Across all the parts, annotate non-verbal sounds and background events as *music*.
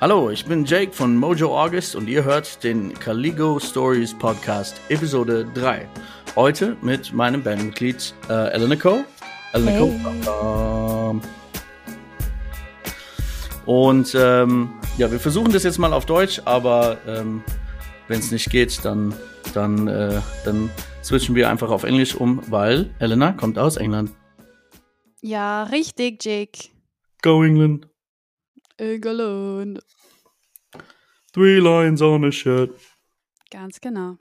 Hallo, ich bin Jake von Mojo August und ihr hört den Caligo Stories Podcast Episode 3. Heute mit meinem Bandmitglied äh, Elena Cole. Elena Hey. Cole. Und ähm, ja, wir versuchen das jetzt mal auf Deutsch, aber ähm, wenn es nicht geht, dann, dann, äh, dann switchen wir einfach auf Englisch um, weil Elena kommt aus England. Ja, richtig, Jake. Go England. England. Three lines on a shirt. Ganz genau.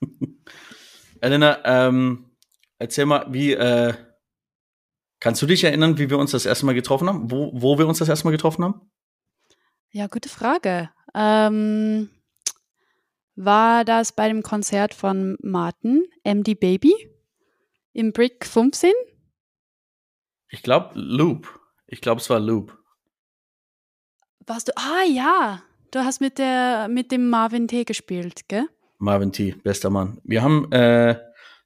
*laughs* Elena, ähm, erzähl mal, wie, äh, kannst du dich erinnern, wie wir uns das erste Mal getroffen haben? Wo, wo wir uns das erste Mal getroffen haben? Ja, gute Frage. Ähm, war das bei dem Konzert von Martin, MD Baby, im Brick 15? Ich glaube, Loop. Ich glaube, es war Loop. Warst du? Ah, ja. Du hast mit, der, mit dem Marvin T. gespielt, gell? Marvin T., bester Mann. Wir haben, äh,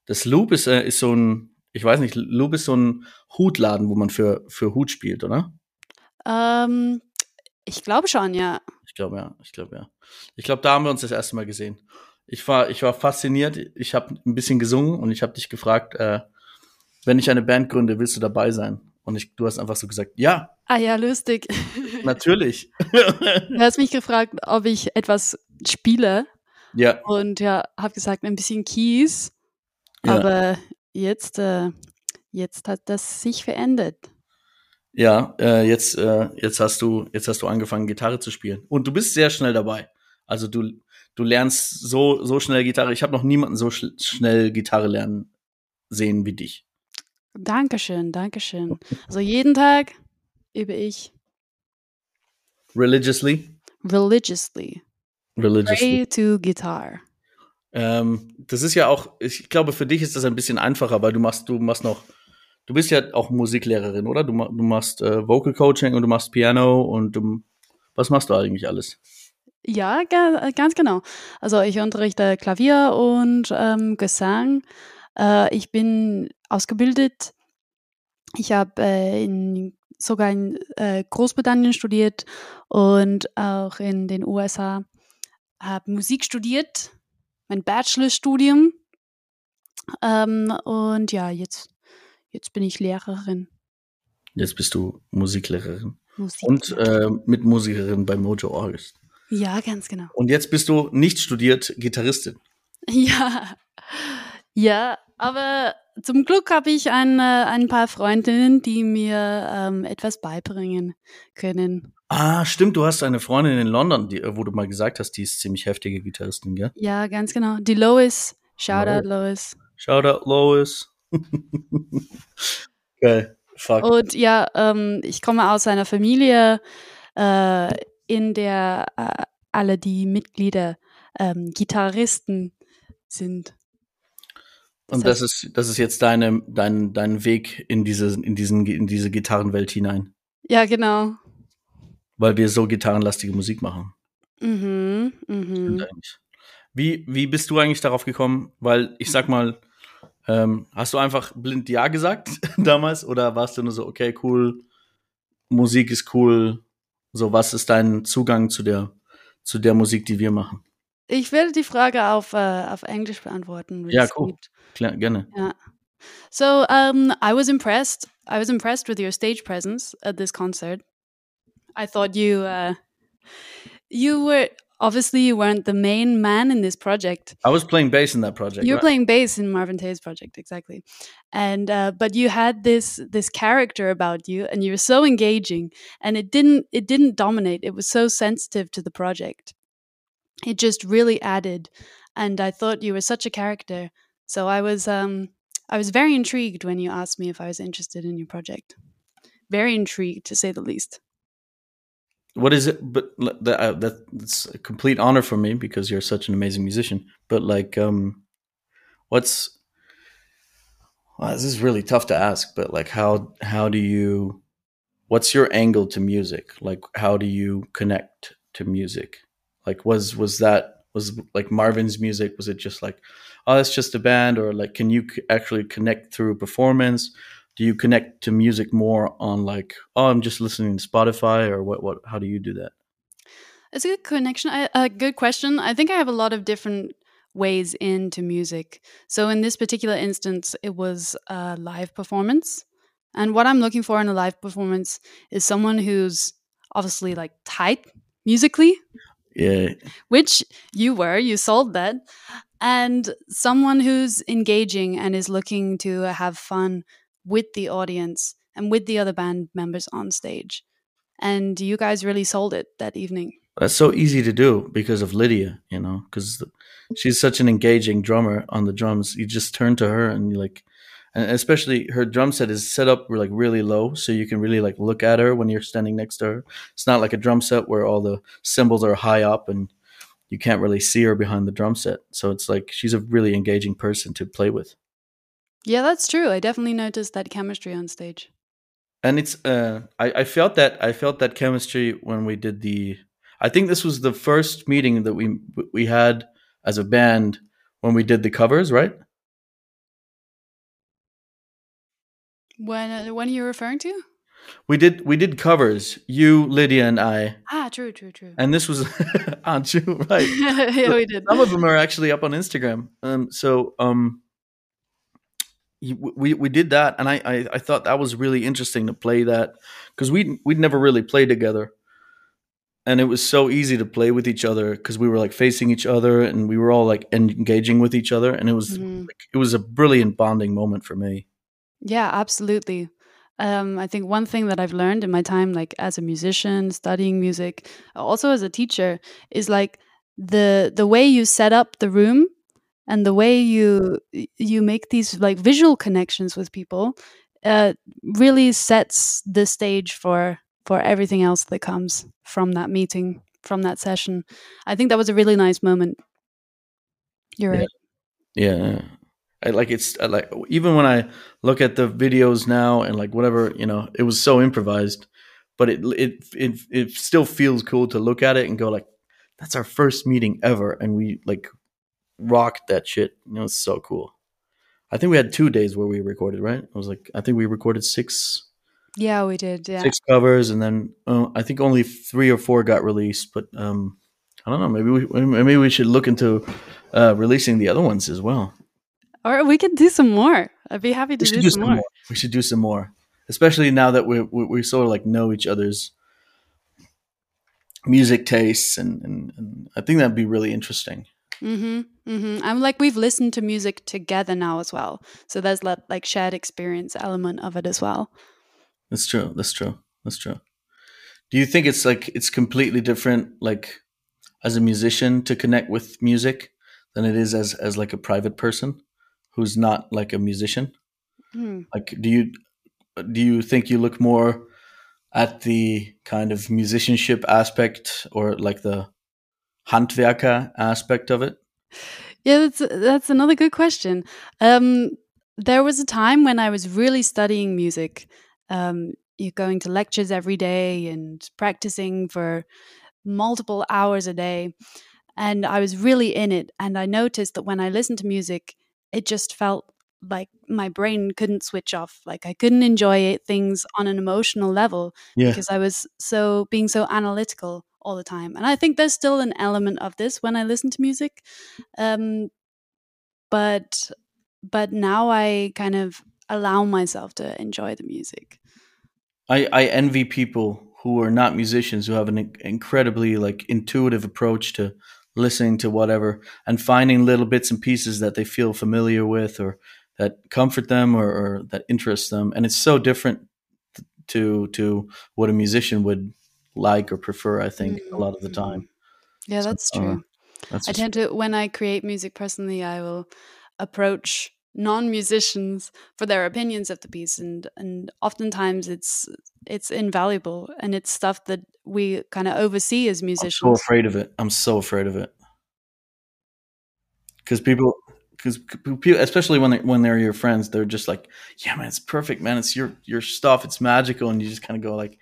das Loop ist, äh, ist so ein, ich weiß nicht, Loop ist so ein Hutladen, wo man für, für Hut spielt, oder? Ähm, ich glaube schon, ja. Ich glaube, ja. Ich glaube, ja. Ich glaube, da haben wir uns das erste Mal gesehen. Ich war, ich war fasziniert. Ich habe ein bisschen gesungen und ich habe dich gefragt, äh, wenn ich eine Band gründe, willst du dabei sein? Und ich, du hast einfach so gesagt, ja, Ah ja, lustig. *laughs* natürlich. *laughs* Du hast mich gefragt, ob ich etwas spiele. ja, Und ja, habe gesagt, ein bisschen Keys. Ja. Aber jetzt, äh, jetzt hat das sich verändert. ja. Äh, jetzt, äh, jetzt hast du, jetzt hast du angefangen, Gitarre zu spielen. Und du bist sehr schnell dabei. Also du, du lernst so, so schnell Gitarre. Ich habe noch niemanden so sch schnell Gitarre lernen sehen wie dich. Dankeschön, Dankeschön. Also jeden Tag übe ich Religiously, religiously. religiously. Pray to guitar. Ähm, das ist ja auch, ich glaube, für dich ist das ein bisschen einfacher, weil du machst, du machst noch, du bist ja auch Musiklehrerin, oder? Du, du machst äh, Vocal Coaching und du machst Piano und du, was machst du eigentlich alles? Ja, ga, ganz genau. Also ich unterrichte Klavier und ähm, Gesang. Äh, ich bin ausgebildet. Ich habe äh, in, sogar in äh, Großbritannien studiert und auch in den USA. Habe Musik studiert, mein Bachelorstudium. Ähm, und ja, jetzt, jetzt bin ich Lehrerin. Jetzt bist du Musiklehrerin Musik. und äh, Mitmusikerin bei Mojo August. ja, ganz genau. Und jetzt bist du nicht studiert Gitarristin. *laughs* Ja, ja, aber zum Glück habe ich ein, ein paar Freundinnen, die mir ähm, etwas beibringen können. Ah, stimmt, du hast eine Freundin in London, die, wo du mal gesagt hast, die ist ziemlich heftige Gitarristin, gell? Ja, ganz genau. Die Lois, Shoutout Lois. Shoutout Lois. *laughs* Geil. Fuck. Und ja, ähm, ich komme aus einer Familie, äh, in der äh, alle die Mitglieder ähm, Gitarristen sind. Und das ist, das ist jetzt deine, dein, dein Weg in diese, in diesen, in diese Gitarrenwelt hinein. Ja, genau. Weil wir so gitarrenlastige Musik machen. Mhm, mhm. Wie, wie bist du eigentlich darauf gekommen? Weil ich sag mal, ähm, hast du einfach blind Ja gesagt *laughs* damals? Oder warst du nur so, okay, cool, Musik ist cool. So, was ist dein Zugang zu der, zu der Musik, die wir machen? Ich werde die Frage auf, äh, auf Englisch beantworten. Ja, cool. gibt. Klar, gerne. So um, I was impressed. I was impressed with your stage presence at this concert. I thought you uh, you were obviously you weren't the main man in this project. I was playing bass in that project. You're right? playing bass in Marvin Taye's project, exactly. And uh, but you had this this character about you, and you were so engaging, and it didn't it didn't dominate. It was so sensitive to the project. It just really added, and I thought you were such a character. So I was um I was very intrigued when you asked me if I was interested in your project. Very intrigued, to say the least. what is it but that, uh, that that's a complete honor for me because you're such an amazing musician but like um what's well, this is really tough to ask but like how how do you what's your angle to music like how do you connect to music like was was that was like marvin's music was it just like oh it's just a band or like can you actually connect through performance do you connect to music more on like oh i'm just listening to spotify or what what how do you do that It's a good connection. A good question. I think I have a lot of different ways into music. So in this particular instance, it was a live performance. And what I'm looking for in a live performance is someone who's obviously like tight musically. Yeah. Which you were, you sold that. And someone who's engaging and is looking to have fun with the audience and with the other band members on stage. And you guys really sold it that evening. That's so easy to do because of Lydia, you know, because she's such an engaging drummer on the drums. You just turn to her and you like, and especially her drum set is set up like really low, so you can really like look at her when you're standing next to her. It's not like a drum set where all the cymbals are high up and you can't really see her behind the drum set. So it's like she's a really engaging person to play with. Yeah, that's true. I definitely noticed that chemistry on stage. And it's uh I, I felt that I felt that chemistry when we did the I think this was the first meeting that we we had as a band when we did the covers, right? When uh, when are you referring to? We did we did covers. You, Lydia, and I. Ah, true, true, true. And this was *laughs* aren't you right? *laughs* yeah, we did. Some of them are actually up on Instagram. Um, so um, we we did that, and I, I I thought that was really interesting to play that because we we'd never really played together, and it was so easy to play with each other because we were like facing each other and we were all like engaging with each other, and it was mm-hmm. like, it was a brilliant bonding moment for me. Yeah, absolutely. Um, I think one thing that I've learned in my time, like as a musician, studying music, also as a teacher, is like the the way you set up the room and the way you you make these like visual connections with people uh, really sets the stage for for everything else that comes from that meeting from that session i think that was a really nice moment you're yeah. right yeah I, like it's I, like even when I look at the videos now and like whatever you know, it was so improvised, but it it it it still feels cool to look at it and go like, that's our first meeting ever, and we like rocked that shit. You know, it's so cool. I think we had two days where we recorded, right? It was like I think we recorded six. Yeah, we did. Yeah, six covers, and then uh, I think only three or four got released. But um, I don't know. Maybe we maybe we should look into uh, releasing the other ones as well. Or we could do some more. I'd be happy to do, do, some, more. more. We should do some more, especially now that we we, we sort of like know each other's music tastes, and, and, and I think that'd be really interesting. Mm-hmm, mm-hmm. I'm like we've listened to music together now as well, so there's that like shared experience element of it as well. That's true. That's true. That's true. Do you think it's like it's completely different, like as a musician, to connect with music than it is as as like a private person? Who's not like a musician? Mm. Like, do you do you think you look more at the kind of musicianship aspect or like the handwerker aspect of it? Yeah, that's that's another good question. Um, there was a time when I was really studying music. Um, you're going to lectures every day and practicing for multiple hours a day. And I was really in it. And I noticed that when I listened to music, it just felt like my brain couldn't switch off like i couldn't enjoy things on an emotional level yeah. because i was so being so analytical all the time and i think there's still an element of this when i listen to music um, but but now i kind of allow myself to enjoy the music i i envy people who are not musicians who have an incredibly like intuitive approach to listening to whatever and finding little bits and pieces that they feel familiar with or that comfort them or, or that interest them and it's so different to to what a musician would like or prefer i think mm-hmm. a lot of the mm-hmm. time yeah that's true uh, that's i tend to when i create music personally i will approach non-musicians for their opinions of the piece and and oftentimes it's it's invaluable and it's stuff that we kind of oversee as musicians i'm so afraid of it. I'm so afraid of it. Because people because people especially when they when they're your friends they're just like yeah man it's perfect man. It's your your stuff. It's magical. And you just kind of go like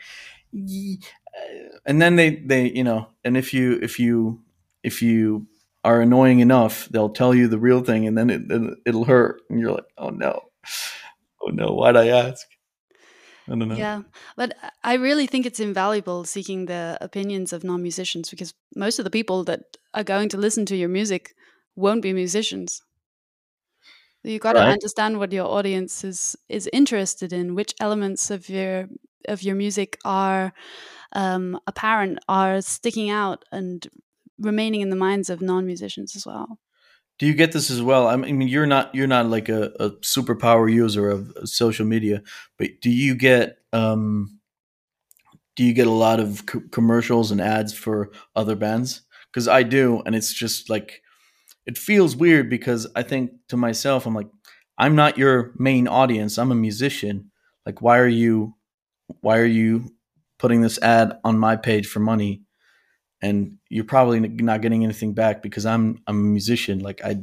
and then they they you know and if you if you if you are annoying enough, they'll tell you the real thing, and then it, it'll hurt, and you're like, oh no, oh no, why'd I ask? I don't know. Yeah, but I really think it's invaluable seeking the opinions of non-musicians because most of the people that are going to listen to your music won't be musicians. You got to Right. understand what your audience is is interested in, which elements of your of your music are um, apparent, are sticking out, and remaining in the minds of non-musicians as well. Do you get this as well? I mean, you're not you're not like a, a superpower user of social media, but do you get um, do you get a lot of co- commercials and ads for other bands? Because I do, and it's just like it feels weird because I think to myself, I'm like, I'm not your main audience. I'm a musician. Like, why are you why are you putting this ad on my page for money? And you're probably not getting anything back because I'm I'm a musician. Like I,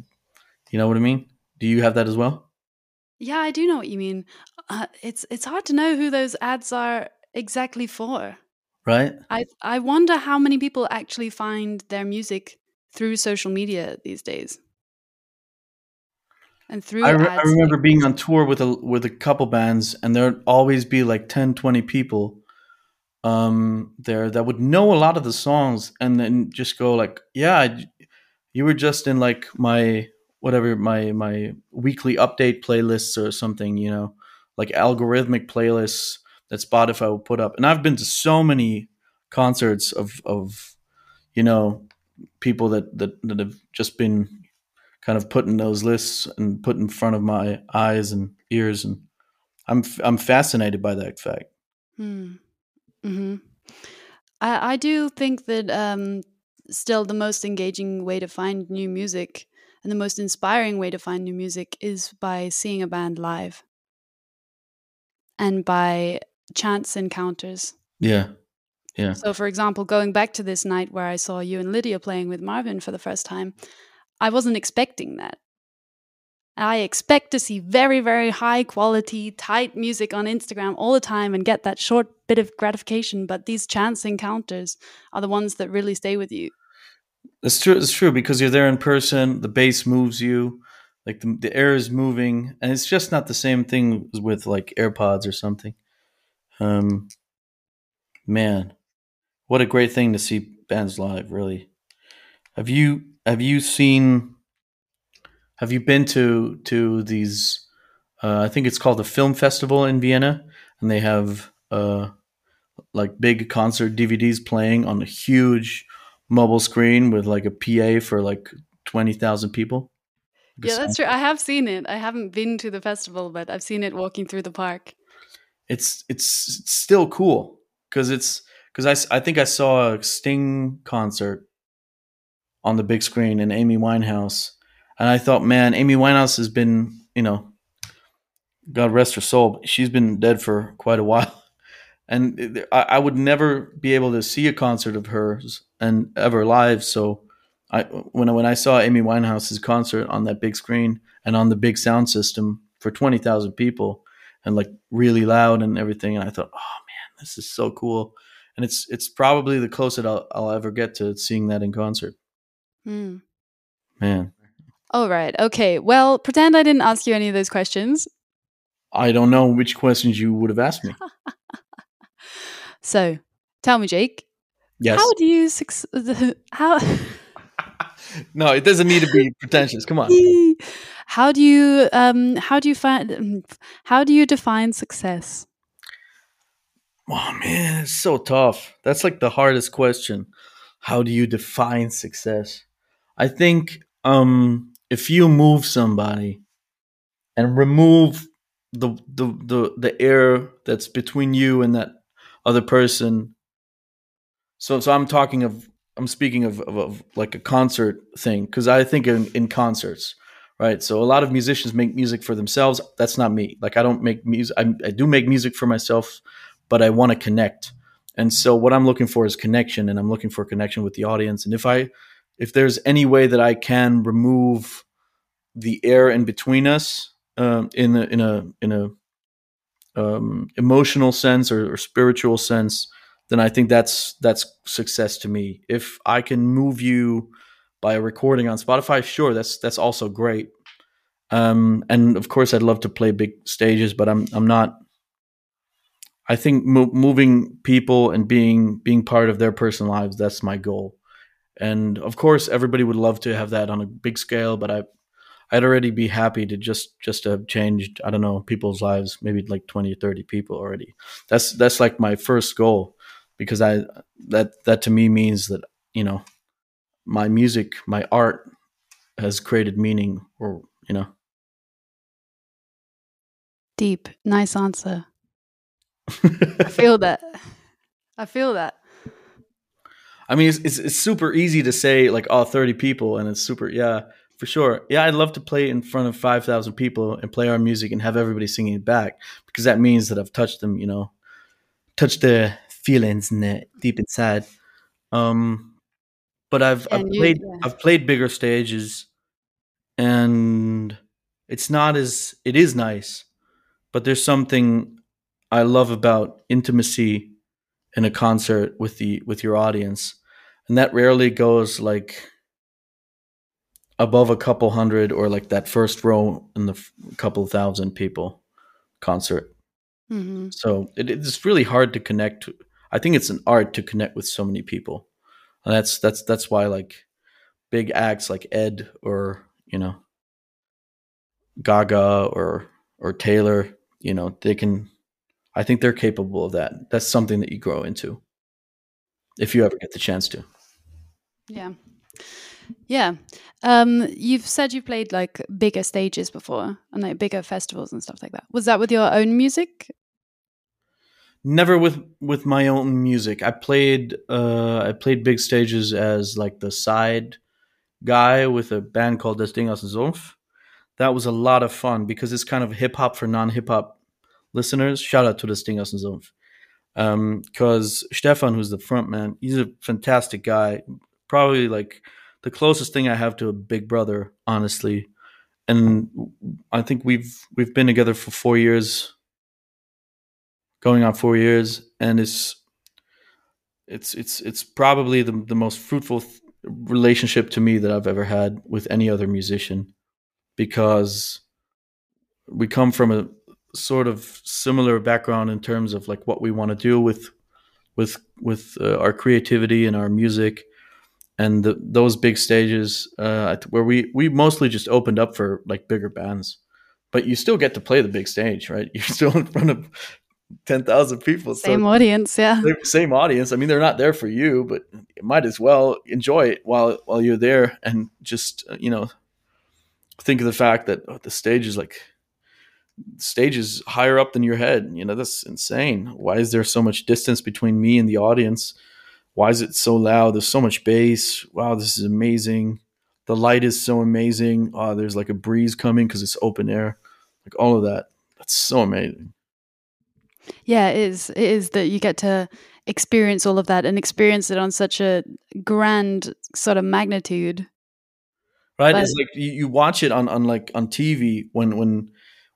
you know what I mean? Do you have that as well? Yeah, I do know what you mean. Uh, it's it's hard to know who those ads are exactly for. Right? I I wonder how many people actually find their music through social media these days. And through I, re-. I remember being on tour with a with a couple bands, and there'd always be like 10, 20 people um, there that would know a lot of the songs, and then just go like, "Yeah, you were just in like my whatever my my weekly update playlists or something, you know, like algorithmic playlists that Spotify will put up." And I've been to so many concerts of of you know people that that, that have just been kind of put in those lists and put in front of my eyes and ears and i'm i'm fascinated by that fact Hmm. Hmm I, I do think that um, still the most engaging way to find new music and the most inspiring way to find new music is by seeing a band live and by chance encounters. yeah yeah So, for example, going back to this night where I saw you and Lydia playing with Marvin for the first time, I wasn't expecting that. I expect to see very, very high quality, tight music on Instagram all the time and get that short bit of gratification. But these chance encounters are the ones that really stay with you. it's true it's true because you're there in person the bass moves you like the, the air is moving and it's just not the same thing with like airpods or something um man what a great thing to see bands live really have you have you seen have you been to to these uh, i think it's called the film festival in vienna and they have uh like big concert dvds playing on a huge mobile screen with like a pa for like 20000 people Like a Yeah, that's true. I have seen it. I haven't been to the festival, but I've seen it walking through the park. it's it's, it's still cool because it's because I, I think I saw a Sting concert on the big screen in Amy Winehouse, and I thought, man, Amy Winehouse has been, you know, God rest her soul, but she's been dead for quite a while, *laughs* and I, I would never be able to see a concert of hers and ever live. So, I when I, when I saw Amy Winehouse's concert on that big screen and on the big sound system for twenty thousand people and like really loud and everything. And I thought, oh man, this is so cool. And it's it's probably the closest I'll, I'll ever get to seeing that in concert. Hmm. Man, All right. Okay. Well, pretend I didn't ask you any of those questions. I don't know which questions you would have asked me. *laughs* So, tell me, Jake, Yes. how do you suc- *laughs* how *laughs* no, it doesn't need to be pretentious. Come on. how do you um how do you find how do you define success? Oh man, it's so tough. That's like the hardest question. How do you define success? I think um if you move somebody and remove the the the, the air that's between you and that other person. So so I'm talking of I'm speaking of, of, of like a concert thing because I think in, in concerts, right? So a lot of musicians make music for themselves. That's not me. Like I don't make music. I, I do make music for myself, but I want to connect. And so what I'm looking for is connection, and I'm looking for connection with the audience. And if I, if there's any way that I can remove the air in between us, um, in a in a in a um, emotional sense or, or spiritual sense, then I think that's that's success to me. If I can move you by a recording on Spotify, sure, that's that's also great. Um, and of course, I'd love to play big stages, but I'm I'm not I think mo- moving people and being being part of their personal lives that's my goal. And of course, everybody would love to have that on a big scale, but I I'd already be happy to just just have changed I don't know people's lives, maybe like 20 or 30 people already. That's that's like my first goal because I that that to me means that, you know, my music, my art has created meaning or, you know. Deep. Nice answer. *laughs* I feel that. I feel that. I mean, it's, it's, it's super easy to say like, oh, 30 people, and it's super, yeah, for sure. Yeah, I'd love to play in front of 5,000 people and play our music and have everybody singing it back because that means that I've touched them, you know, touched their feelings in the, deep inside. Um, but I've, I've you, played, yeah. I've played bigger stages and it's not as, it is nice, but there's something I love about intimacy in a concert with the with your audience, and that rarely goes like above a couple hundred or like that first row in the f- couple thousand people concert. Mm-hmm. So it, it's really hard to connect. I think it's an art to connect with so many people, and that's that's that's why like big acts like Ed or you know Gaga or or Taylor, you know, they can I think they're capable of that. That's something that you grow into if you ever get the chance to. Yeah. Yeah. Um, you've said you've played like bigger stages before and like bigger festivals and stuff like that. Was that with your own music? Never with with my own music. I played uh I played big stages as like the side guy with a band called Das Ding aus dem Sumpf. That was a lot of fun because it's kind of hip hop for non hip hop listeners, shout out to the Ding aus dem Because um, Stefan, who's the front man, he's a fantastic guy. Probably like the closest thing I have to a big brother, honestly. And I think we've we've been together for four years, going on four years, and it's it's it's it's probably the the most fruitful th- relationship to me that I've ever had with any other musician, because we come from a sort of similar background in terms of like what we want to do with with with uh, our creativity and our music and the, those big stages uh, where we we mostly just opened up for like bigger bands. But you still get to play the big stage right? *laughs* You're still in front of 10,000 people same so audience yeah. Same audience. I mean they're not there for you but you might as well enjoy it while while you're there and just uh, you know think of the fact that oh, the stage is like stage is higher up than your head. You know, that's insane. Why is there so much distance between me and the audience? Why is it so loud? There's so much bass. Wow, this is amazing. The light is so amazing. Oh, there's like a breeze coming because it's open air. Like all of that. That's so amazing. Yeah, it is. It is that you get to experience all of that and experience it on such a grand sort of magnitude. Right? But, it's like you, you watch it on, on like on TV when when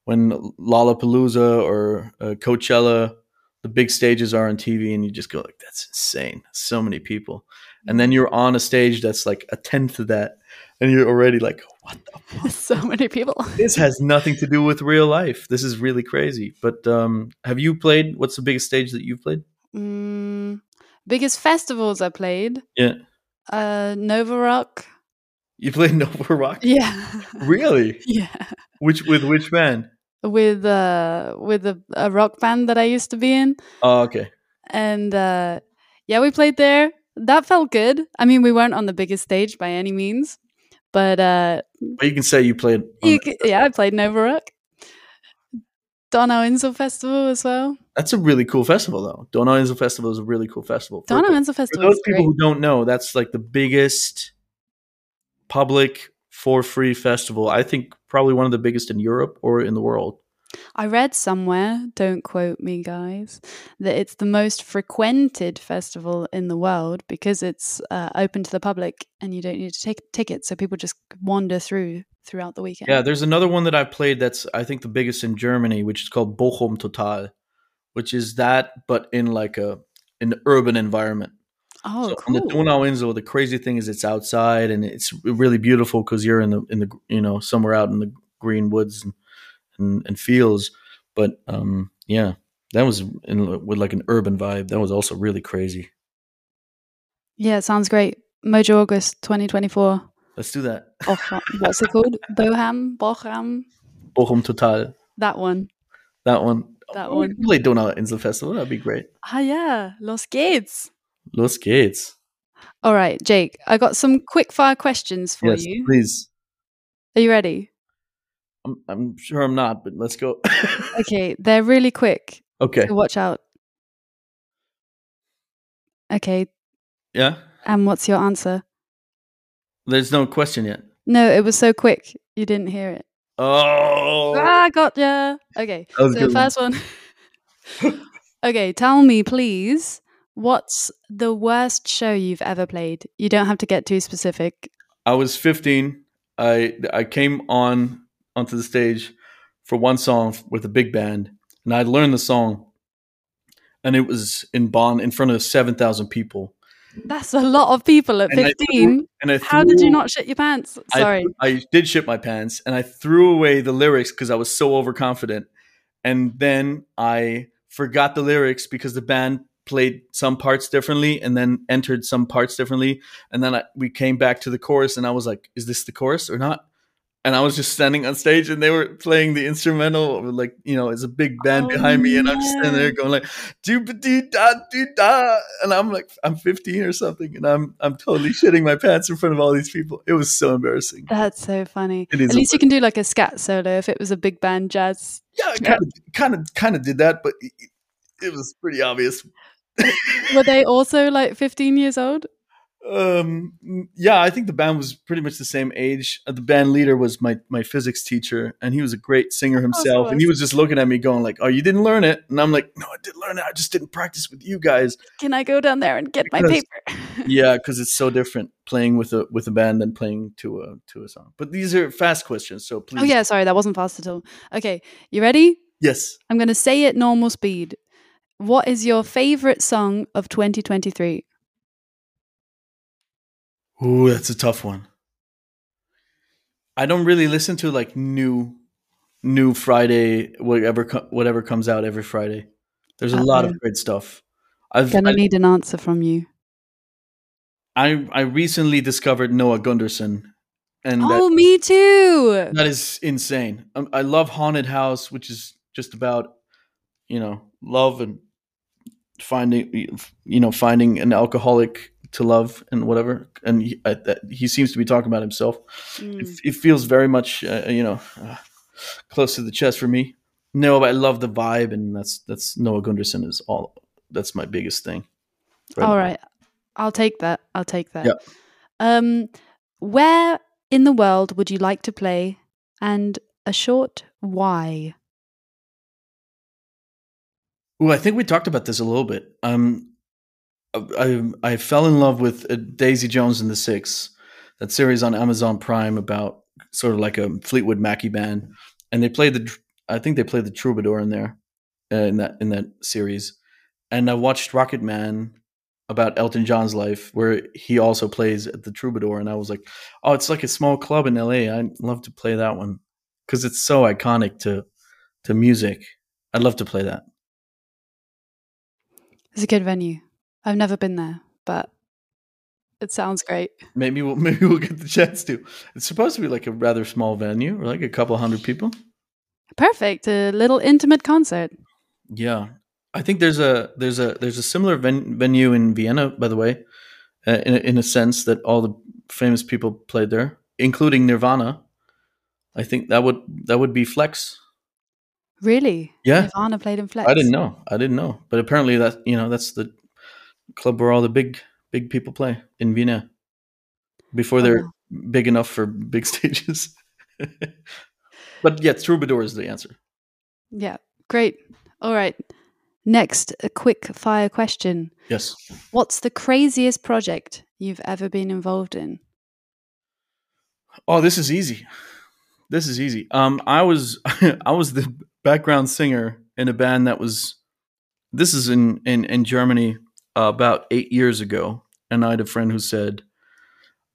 when Lollapalooza or uh, Coachella, the big stages are on TV, and you just go like, "That's insane! So many people." And then you're on a stage that's like a tenth of that, and you're already like, "What the?" Fuck? *laughs* so many people. *laughs* this has nothing to do with real life. This is really crazy. But um, have you played? What's the biggest stage that you've played? Mm, biggest festivals I played. Yeah. Uh, Nova Rock. You played *laughs* Nova Rock? Yeah. Really? yeah. Which with which band? With uh with a, a, rock band that I used to be in. Oh, okay. And uh yeah, we played there. That felt good. I mean, we weren't on the biggest stage by any means, but uh but you can say you played. You can, yeah, I played Nova Rock. Donauinsel Festival as well. That's a really cool festival, though. Donauinsel Festival is a really cool festival. Donauinsel Festival. For those people who don't know, that's like the biggest public for free festival. I think probably one of the biggest in Europe or in the world. I read somewhere, don't quote me guys, that it's the most frequented festival in the world because it's uh, open to the public and you don't need to take tickets. So people just wander through throughout the weekend. Yeah, there's another one that I've played that's, I think, the biggest in Germany, which is called Bochum Total, which is that, but in like a an urban environment. Oh, so cool. the Donauinsel, the crazy thing is it's outside and it's really beautiful because you're in the in the you know somewhere out in the green woods and and, and fields. But um, yeah, That was in with like an urban vibe. That was also really crazy. Yeah, it sounds great. Mojo August 2024. Let's do that. *laughs* Bochum. What's it called? Boham? Bochum? Bochum Total. That one. That one. That We one. can play Donau Insel Festival. That'd be great. Ah, yeah. Los geht's. Los geht's. All right, Jake, I got some quick fire questions for yes, you. please. Are you ready? I'm, I'm sure I'm not, but let's go. *laughs* Okay, they're really quick. okay. So watch out. Okay, Yeah. and what's your answer? There's no question yet. No, it was so quick. You didn't hear it. Oh. Ah, got ya. Okay, so first one. *laughs* *laughs* okay, tell me, please, what's the worst show you've ever played? You don't have to get too specific. I was 15. I I came on onto the stage for one song with a big band, and I learned the song, and it was in Bonn in front of 7,000 people. That's a lot of people at And I 15. And I How did you not shit your pants? I- Sorry. I, did shit my pants, and I threw away the lyrics because I was so overconfident, and then I forgot the lyrics because the band played some parts differently and then entered some parts differently. And then I, we came back to the chorus and i was like is this the chorus or not? And i was just standing on stage and they were playing the instrumental like you know it's a big band Oh, behind me and i'm just standing there going like dee da doo da and i'm like i'm 15 or something and i'm i'm totally shitting my pants in front of all these people. It was so embarrassing. That's so funny. At least you can do like a scat solo if it was a big band jazz. yeah kind of kind of kind of did that but it, it was pretty obvious *laughs* Were they also like 15 years old? Um, yeah, I think the band was pretty much the same age. Uh, The band leader was my my physics teacher, and he was a great singer himself. And he was just looking at me, going like, "Oh, you didn't learn it?" And I'm like, "No, I didn't learn it. I just didn't practice with you guys." Can I go down there and get my paper? *laughs* yeah, because it's so different playing with a with a band than playing to a to a song. But these are fast questions, so please. oh, yeah, sorry, that wasn't fast at all. Okay, you ready? Yes. I'm going to say it normal speed. What is your favorite song of 2023? Ooh, that's a tough one. I don't really listen to like new, new Friday whatever whatever comes out every Friday. There's a lot Uh-oh. of great stuff. I've Gonna I, need an answer from you. I I recently discovered Noah Gundersen, and Oh, me too. that, that is insane. Um, I love Haunted House, which is just about you know love and finding you know finding an alcoholic to love and whatever. And he, I, that, he seems to be talking about himself. Mm. it, it feels very much uh, you know uh, close to the chest for me no but i love the vibe and that's that's noah gundersen is all that's my biggest thing All right. I'll take that. I'll take that. Yeah. Um, where in the world would you like to play? And a short why? Ooh, i think we talked about this a little bit. Um i i fell in love with uh, daisy jones and the six that series on amazon prime about sort of like a fleetwood mackey band and they played the i think they played the troubadour in there uh, in that in that series. And i watched rocketman about elton john's life where he also plays at the troubadour and i was like oh it's like a small club in la i'd love to play that one. Because it's so iconic to to music. I'd love to play that It's a good venue. I've never been there, but it sounds great. maybe we'll *laughs* maybe we'll get the chance to it's supposed to be like a rather small venue or like a couple hundred people Perfect. A little intimate concert. Yeah, I think there's a there's a there's a similar ven- venue in Vienna, by the way, uh, in in a sense that all the famous people played there, including Nirvana. I think that would that would be Flex. Really? Yeah. Nirvana played in Flex. I didn't know. I didn't know, but apparently that you know that's the club where all the big big people play in Vienna before Oh, they're wow. big enough for big *laughs* stages. but yeah, Troubadour is the answer. Yeah. Great. All right. Next, a quick fire question. Yes. What's the craziest project you've ever been involved in? Oh, this is easy. This is easy. Um, I was *laughs* I was the background singer in a band that was. This is in in in Germany uh, about eight years ago, and I had a friend who said,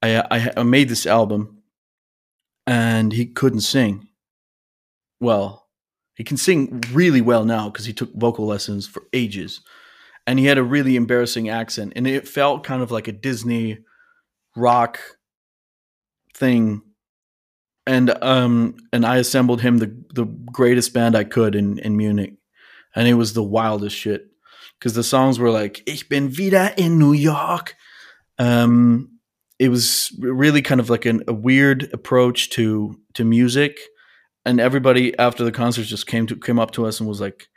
"I I, I made this album, and he couldn't sing. Well, He can sing really well now because he took vocal lessons for ages, and he had a really embarrassing accent, and it felt kind of like a Disney rock thing. And um and I assembled him the the greatest band I could in in Munich, and it was the wildest shit because the songs were like "Ich bin wieder in New York." Um, it was really kind of like an, a weird approach to to music, and everybody after the concert just came to came up to us and was like,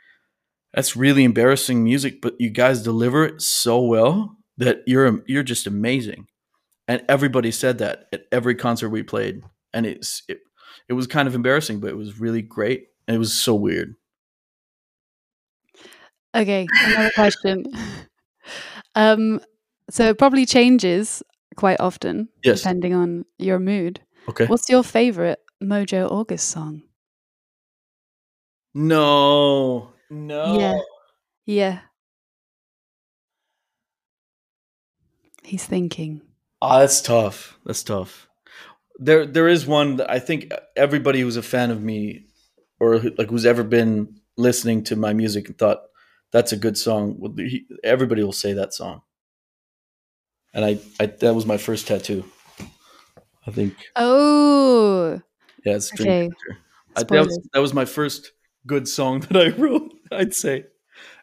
"That's really embarrassing music, but you guys deliver it so well that you're you're just amazing." And everybody said that at every concert we played, and it's it, it was kind of embarrassing, but it was really great, and it was so weird. Okay, another question. um, so it probably changes quite often Yes. depending on your mood. Okay. What's your favorite Mojo August song? No. No. Yeah. Yeah. He's thinking. Oh, that's tough. That's tough. There, there is one that I think everybody who's a fan of me, or who- like who's ever been listening to my music and thought that's a good song. Everybody will say that song. And I, I that was my first tattoo. I think, Oh, yeah, it's Dream Okay. I, that was that was my first good song *laughs* that I wrote. I'd say,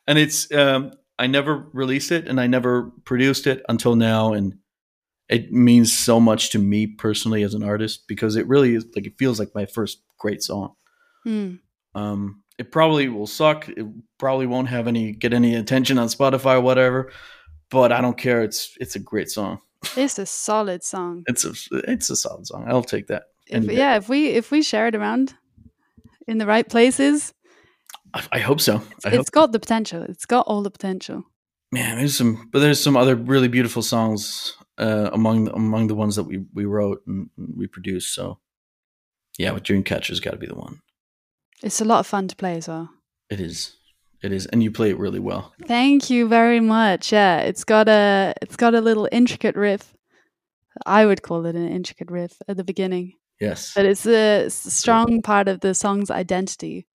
and it's um, I never released it and I never produced it until now, and it means so much to me personally as an artist because it really is like it feels like my first great song. Hmm. Um, it probably will suck. It probably won't have any get any attention on Spotify or whatever, but I don't care. It's it's a great song. *laughs* it's a solid song. It's a it's a solid song. I'll take that. If, day. yeah, if we if we share it around in the right places, I, I hope so. I hope it's got the potential. It's got all the potential. man there's some but there's some other really beautiful songs uh among among the ones that we we wrote and we produced so yeah but dreamcatcher's got to be the one It's a lot of fun to play as well. it is it is and you play it really well Thank you very much. Yeah, it's got a it's got a little intricate riff. I would call it an intricate riff at the beginning, yes but it's a, it's a strong part of the song's identity.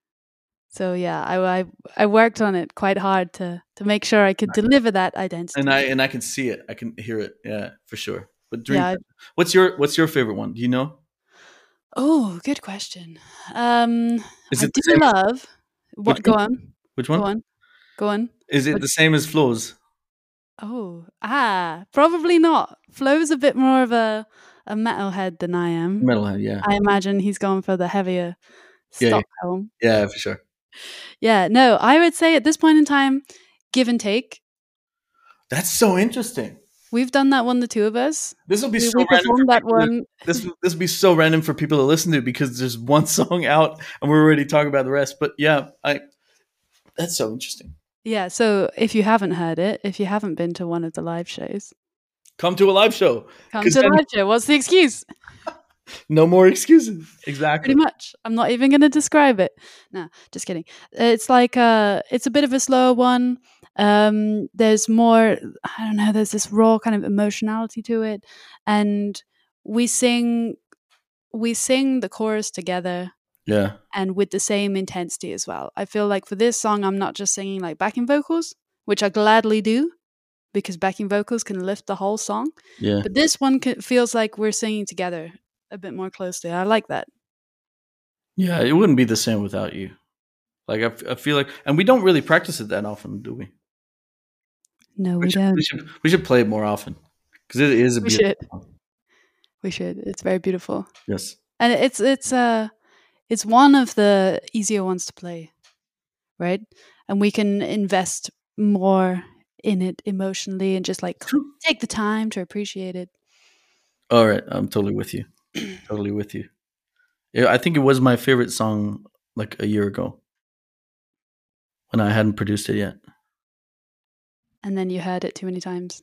So yeah, I, I I worked on it quite hard to to make sure I could deliver that identity. and i and i can see it i can hear it yeah for sure but dream Yeah. what's your what's your favorite one do you know oh, good question. Um, is I do same love. What? Which Go one? on. which one Go on. Go on. is it Which- the same as flo's Oh, ah, probably not. Flo's a bit more of a a metalhead than I am. metalhead yeah I imagine he's gone for the heavier yeah. Stockholm. yeah for sure Yeah. no, I would say at this point in time, give and take. that's so interesting We've done that one, the two of us. this will be We, so we random for that people to- one. this this would be so random for people to listen to because there's one *laughs* song out and we're already talking about the rest. But yeah, I that's so interesting. Yeah. So if you haven't heard it, if you haven't been to one of the live shows, Come to a live show. Come to then- live show. What's the excuse? *laughs* *laughs* No more excuses. Exactly. Pretty much. I'm not even going to describe it. No, just kidding. It's like uh it's a bit of a slower one. Um, there's more. I don't know. There's this raw kind of emotionality to it, and we sing, we sing the chorus together. Yeah. and with the same intensity as well. I feel like for this song, I'm not just singing like backing vocals, which I gladly do because backing vocals can lift the whole song. Yeah. But this one feels like we're singing together a bit more closely. I like that. Yeah. It wouldn't be the same without you. Like I, f- I feel like, and we don't really practice it that often, do we? No, we, should, don't. we should we should play it more often because it is a We beautiful should. song. We should. It's very beautiful, Yes. and it's it's uh it's one of the easier ones to play, right? And we can invest more in it emotionally and just like True. take the time to appreciate it. All right. I'm totally with you. *clears throat* totally with you. I think it was my favorite song like a year ago when I hadn't produced it yet. And then you heard it too many times.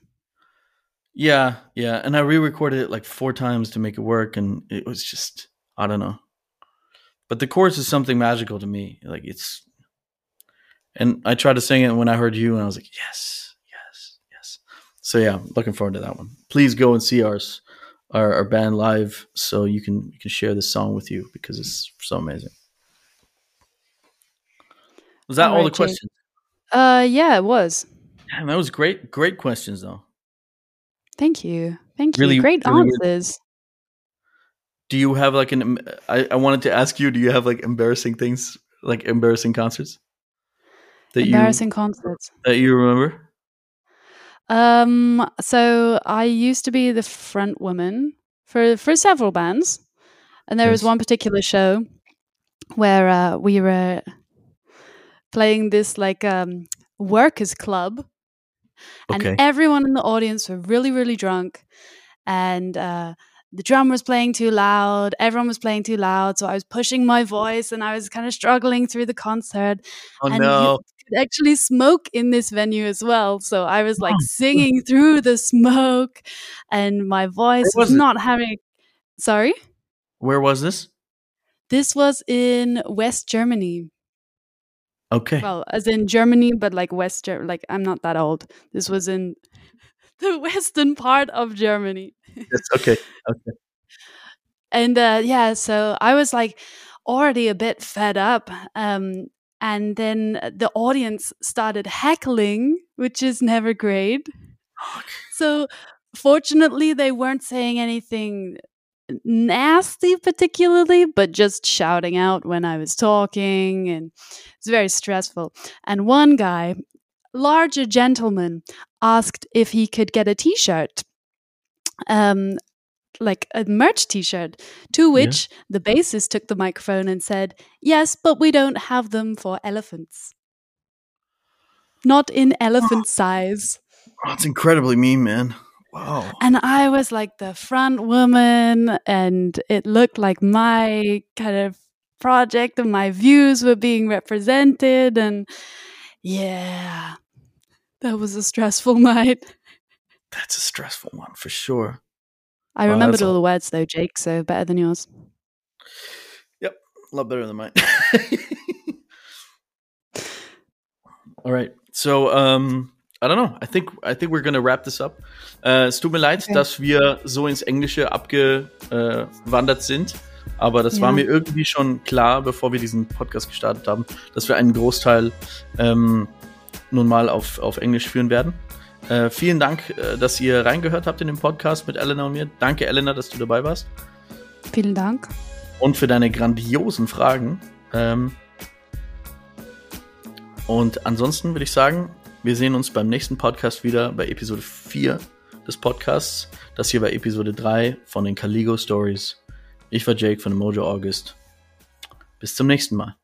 Yeah, yeah, and I re-recorded it like four times to make it work, and it was just I don't know. But the chorus is something magical to me. Like it's, and I tried to sing it when I heard you, and I was like, yes, yes, yes. So yeah, looking forward to that one. Please go and see ours, our, our band live, so you can you can share this song with you because it's so amazing. Was that All all, right, the Jake. questions? Uh, yeah, it was. Damn, that was great. Great questions, though. Thank you. Thank Really- you. Great really answers. Do you have like an? I, I wanted to ask you. Do you have like embarrassing things, like embarrassing concerts that Embarrassing concerts. that you remember? Um, so I used to be the front woman for for several bands, and there was one particular show where uh, we were playing this like um, workers club, and Okay. everyone in the audience were really really drunk, and uh, the drum was playing too loud. Everyone was playing too loud, so I was pushing my voice, and I was kind of struggling through the concert Oh and no! could actually smoke in this venue as well. So I was like singing through the smoke, and my voice was was not having. Sorry, Where was this? this was in West Germany. Okay. Well, as in Germany, but like West. Ger- Like I'm not that old. This was in *laughs* the western part of Germany. That's okay. Okay. and uh, yeah, so I was like already a bit fed up. Um, and then the audience started heckling, which is never great. So fortunately, they weren't saying anything nasty particularly, but just shouting out when I was talking, and it's very stressful. And one guy, larger gentleman, asked if he could get a T-shirt, um, like a merch T-shirt. To which the bassist took the microphone and said, "Yes, but we don't have them for elephants." Not in elephant size. Oh, it's incredibly mean, man. Wow. And I was like the front woman, and it looked like my kind of project and my views were being represented. And yeah, that was a stressful *laughs* night. That's a stressful one for sure. I Wow, remembered all the words though, Jake, so better than yours. A lot better than mine. *laughs* All right. So, um, I don't know. I think I think we're gonna wrap this up. Äh, es tut mir leid, Okay. dass wir so ins Englische abgewandert sind. Aber das war Ja. mir irgendwie schon klar, bevor wir diesen Podcast gestartet haben, dass wir einen Großteil ähm, nun mal auf, auf Englisch führen werden. Äh, vielen Dank, äh, dass ihr reingehört habt in den Podcast mit Elena und mir. Danke, Elena, dass du dabei warst. Vielen Dank. und für deine grandiosen Fragen. Ähm und ansonsten würde ich sagen, wir sehen uns beim nächsten Podcast wieder bei Episode 4 des Podcasts. Das hier bei Episode 3 von den Caligo Stories. Ich war Jake von Mojo August. Bis zum nächsten Mal.